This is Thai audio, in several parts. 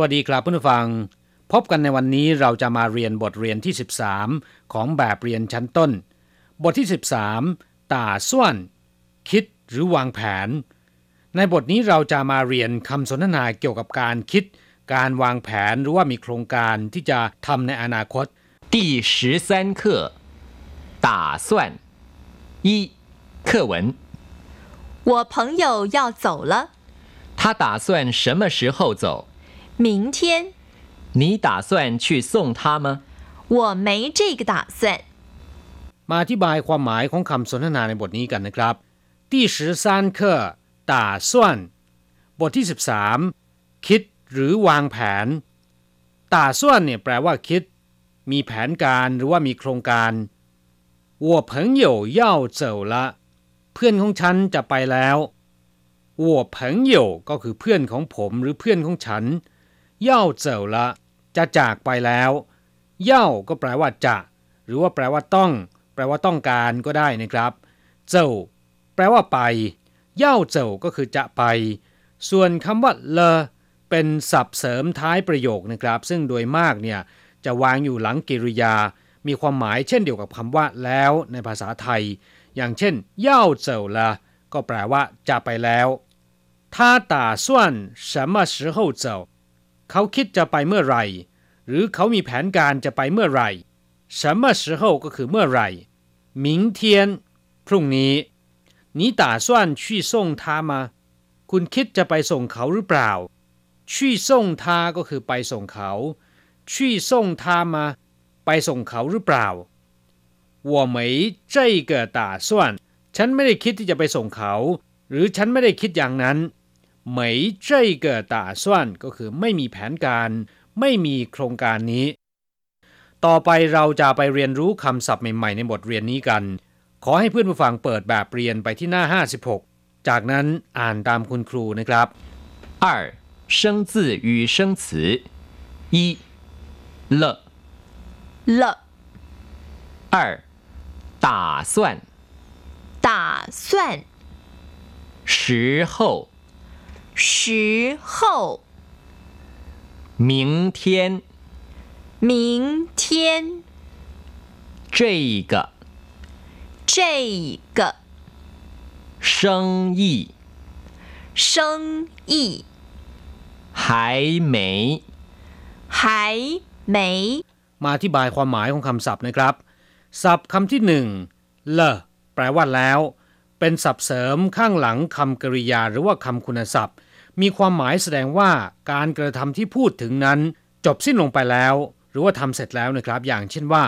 วัสดีครับผู้ฟัง พบกันในวันนี้เราจะมาเรียนบทเรียนที่ 13 ของแบบเรียนชั้นต้น บทที่ 13ต่าส่วน คิดหรือวางแผน ในบทนี้เราจะมาเรียนคำสนทนาเกี่ยวกับการคิด การวางแผนหรือว่ามีโครงการที่จะทำในอนาคต第十三课打算一课文我朋友要走了他打算什么时候走 明天，你打算去送他吗？我没这个打算。มาอธิบายความหมายของคำสนทนาในบทนี้กันนะครับที่十三课打算บทที่ 13 คิดหรือวางแผน打算เนี่ยแปลว่าคิด มีแผนการหรือว่ามีโครงการ我朋友要走了เพื่อนของฉันจะไปแล้ว我朋友ก็คือเพื่อนของผมหรือเพื่อนของฉัน เย่าเจ๋อละจะจากไปแล้วเย่าก็แปลว่าจะ หรือว่าแปลว่าต้อง แปลว่าต้องการก็ได้นะครับเจ๋อแปลว่าไปเย่าเจ๋อก็คือจะไป ส่วนคำว่าเลเป็นศัพท์เสริมท้ายประโยคนะครับ ซึ่งโดยมากเนี่ยจะวางอยู่หลังกริยา มีความหมายเช่นเดียวกับคำว่าแล้วในภาษาไทย อย่างเช่นเย่าเจ๋อละก็แปลว่าจะไปแล้ว他打算什么时候走 เขาคิดจะไปเมื่อไหร่ หรือเขามีแผนการจะไปเมื่อไหร่什么时候ก็คือเมื่อไหร่明天พรุ่งนี้你打算去送他吗คุณคิดจะไปส่งเขาหรือเปล่า去送他ก็คือไปส่งเขา去送他吗ไปส่งเขาหรือเปล่า我没这个打算ฉันไม่ได้คิดที่จะไปส่งเขา หรือฉันไม่ได้คิดอย่างนั้น 没这个打算ก็คือไม่มีแผนการ ไม่มีโครงการนี้ ต่อไปเราจะไปเรียนรู้คำศัพท์ใหม่ๆในบทเรียนนี้กัน ขอให้เพื่อนผู้ฟังเปิดแบบเรียนไปที่หน้า 56 จากนั้นอ่านตามคุณครูนะครับ二生字与生词一了了二打算打算时候 时候，明天，明天，这个，这个，生意，生意，还没，还没。มาอธิบายความหมายของคำศัพท์นะครับ ศัพท์คำที่หนึ่งเลแปลว่าแล้ว เป็นศัพท์เสริมข้างหลังคำกริยาหรือว่าคำคุณศัพท์ มีความหมายแสดงว่าการกระทำที่พูดถึงนั้น จบสิ้นลงไปแล้ว หรือว่าทำเสร็จแล้วนะครับ อย่างเช่นว่า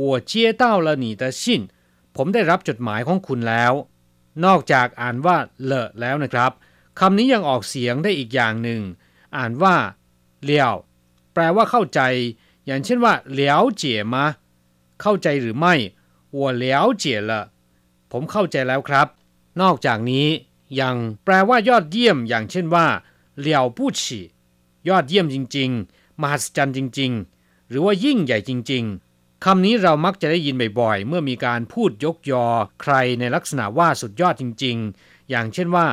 我接到了你的信ผมได้รับจดหมายของคุณแล้ว นอกจากอ่านว่าเลอะแล้วนะครับคำนี้ยังออกเสียงได้อีกอย่างหนึ่ง อ่านว่าเลี้ยวแปลว่าเข้าใจ อย่างเช่นว่าเหลียวเจี๋ยมาเข้าใจหรือไม่我了解了ผมเข้าใจแล้วครับ นอกจากนี้ อย่างแปลว่ายอดเยี่ยมอย่างเช่นว่าเหลียวผู้ฉียอดเยี่ยมจริง ๆ มหัศจรรย์จริง ๆ หรือว่ายิ่งใหญ่จริง ๆคำนี้เรามักจะได้ยินบ่อยๆ เมื่อมีการพูดยกยอใครในลักษณะว่าสุดยอดจริง ๆ อย่างเช่นว่า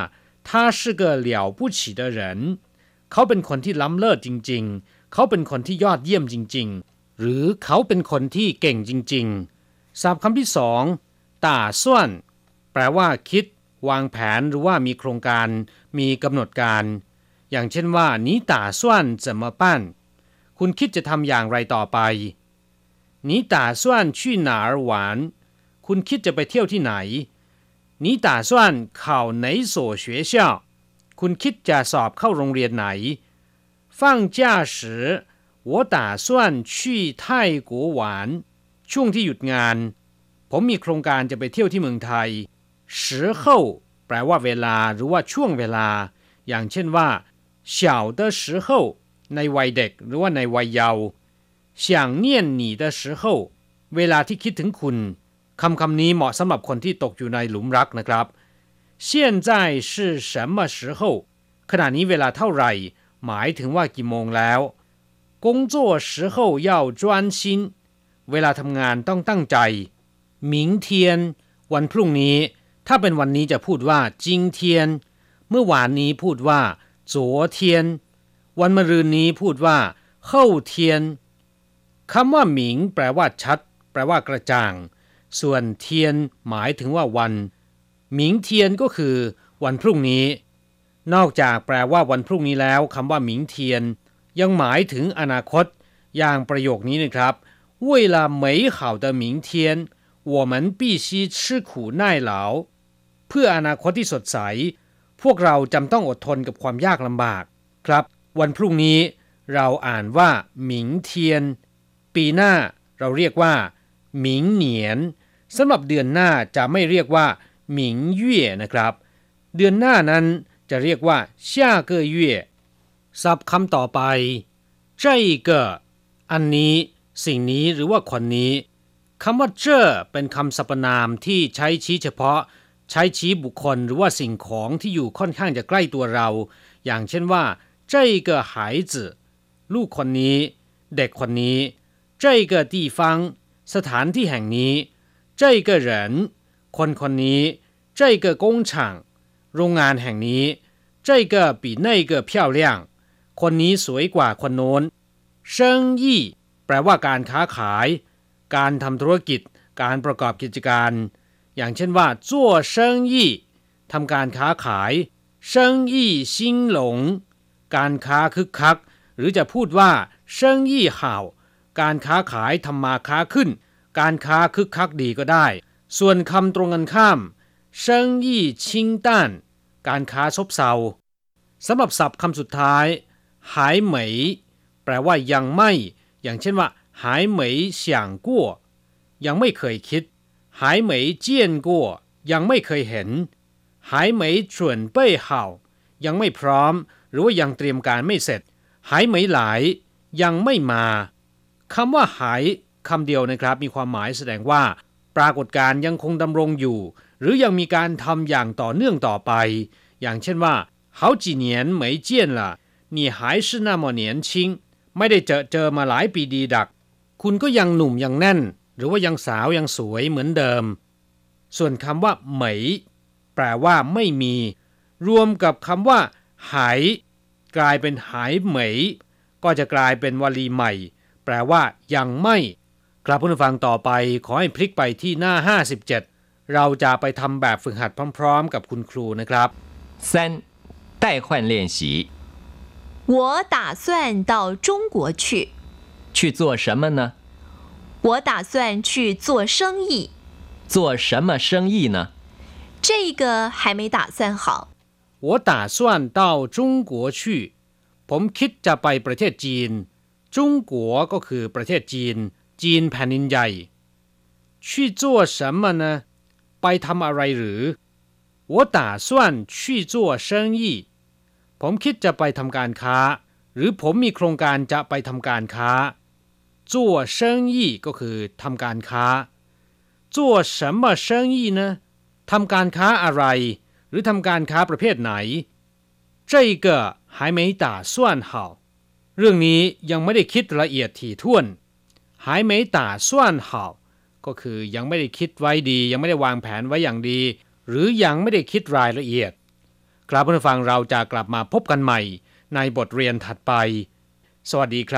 他是个了不起的人เขาเป็นคนที่ล้ำเลิศจริง ๆ เขาเป็นคนที่ยอดเยี่ยมจริง ๆ หรือเขาเป็นคนที่เก่งจริง ๆศัพท์คำที่สองตาส่วน แปลว่าคิด วางแผนหรือว่ามีโครงการ มีกำหนดการ อย่างเช่นว่านี้ตาส่วนจะมาปั้นคุณคิดจะทำอย่างไรต่อไปนี้ตาส่วนชี่หนาหวานคุณคิดจะไปเที่ยวที่ไหนนี้ตาส่วนข่าวไหนโส学校คุณคิดจะสอบเข้าโรงเรียนไหน放假时我打算去泰国玩ช่วงที่หยุดงาน ผมมีโครงการจะไปเที่ยวที่เมืองไทย时候 แปลว่าเวลาหรือว่าช่วงเวลา อย่างเช่นว่า小的时候ในวัยเด็กหรือว่าในวัยเยาว์想念你的时候เวลาที่คิดถึงคุณคำคำนี้เหมาะสำหรับคนที่ตกอยู่ในหลุมรักนะครับ现在是什么时候ขณะนี้เวลาเท่าไหร่ หมายถึงว่ากี่โมงแล้ว工作时候要专心เวลาทำงานต้องตั้งใจ明天วันพรุ่งนี้ ถ้าเป็นวันนี้จะพูดว่าจิงเทียน เมื่อวานนี้พูดว่าจัวเทียน วันมะรืนนี้พูดว่าเข้าเทียนคำว่าหมิง แปลว่าชัด แปลว่ากระจ่าง ส่วนเทียนหมายถึงว่าวัน หมิงเทียนก็คือ วันพรุ่งนี้ นอกจากแปลว่าวันพรุ่งนี้แล้วคำว่าหมิงเทียน ยังหมายถึงอนาคต อย่างประโยคนี้นะครับ为了美好的明天我们必须吃苦耐劳เ พื่ออนาคตที่สดใส พวกเราจำต้องอดทนกับความยากลำบากครับ วันพรุ่งนี้เราอ่านว่า หมิงเทียน ปีหน้าเราเรียกว่า หมิงเหนียนสำหรับเดือนหน้าจะไม่เรียกว่า หมิงเย่นะครับ เดือนหน้านั้นจะเรียกว่าช่าเกยเย่ศัพท์คำต่อไปเจ้เกออันนี้สิ่งนี้หรือว่าคนนี้คำว่าเจ้อเป็นคำสรรพนามที่ใช้ชี้เฉพาะ ใช้ชี้บุคคลหรือว่าสิ่งของที่อยู่ค่อนข้างจะใกล้ตัวเรา อย่างเช่นว่า这个孩子ลูกคนนี้ เด็กคนนี้这个地方สถานที่แห่งนี้这个人คนคนนี้这个工厂โรงงานแห่งนี้这个比那个漂亮คนนี้สวยกว่าคนโน้น生意แปลว่าการค้าขาย การทำธุรกิจ การประกอบกิจการ อย่างเช่นว่าจั่วเซิงยี่ทำการค้าขายเซิงยี่ซิงหลง การค้าคึกคัก หรือจะพูดว่าเซิงยี่ห่าว การค้าขายทำมาค้าขึ้น การค้าคึกคักดีก็ได้ ส่วนคำตรงกันข้ามเซิงยี่ชิงต้านการค้าซบเซาสำหรับศัพท์คำสุดท้าย หายเหมย แปลว่ายังไม่ อย่างเช่นว่า หายเหมยเฉียงกั้วยังไม่เคยคิด หายเหมยเจียนกัวยังไม่เคยเห็น หายเหมยchuẩn备好ยังไม่พร้อม หรือว่ายังเตรียมการไม่เสร็จ หายเหมยหลาย ยังไม่มาคำว่าหายคำเดียวนะครับ มีความหมายแสดงว่า ปรากฏการณ์ยังคงดำรงอยู่ หรือยังมีการทำอย่างต่อเนื่องต่อไป อย่างเช่นว่า好几年没见了你还是那么年轻ไม่ได้เจอเจอมาหลายปีดีดัก คุณก็ยังหนุ่มยังแน่น หรือว่ายังสาวยังสวยเหมือนเดิม ส่วนคำว่าเหมยแปลว่าไม่มี รวมกับคำว่า หาย กลายเป็นหายเหมย ก็จะกลายเป็นวลีใหม่ แปลว่า ยังไม่ครับผู้ฟังต่อไปขอให้พลิกไปที่หน้า 57 เราจะไปทำแบบฝึกหัดพร้อม ๆ กับคุณครูนะครับ 三、代换练习，我打算到中国去。去做什么呢？ 我打算去做生意，做什么生意呢？这个还没打算好。我打算到中国去ผมคิดจะไปประเทศจีนจงกัวก็คือประเทศจีน จีนแผ่นดินใหญ่去做什么呢ไปทำอะไรหรือ我打算去做生意ผมคิดจะไปทำการค้า หรือผมมีโครงการจะไปทำการค้า 做生意ก็คือทำการค้า做什么生意呢ทำการค้าอะไร หรือทำการค้าประเภทไหน这个还没打算好เรื่องนี้ยังไม่ได้คิดละเอียดถี่ถ้วน还没打算好ก็คือยังไม่ได้คิดไว้ดี ยังไม่ได้วางแผนไว้อย่างดี หรือยังไม่ได้คิดรายละเอียด ครับผู้ฟังเราจะกลับมาพบกันใหม่ ในบทเรียนถัดไป สวัสดีครับ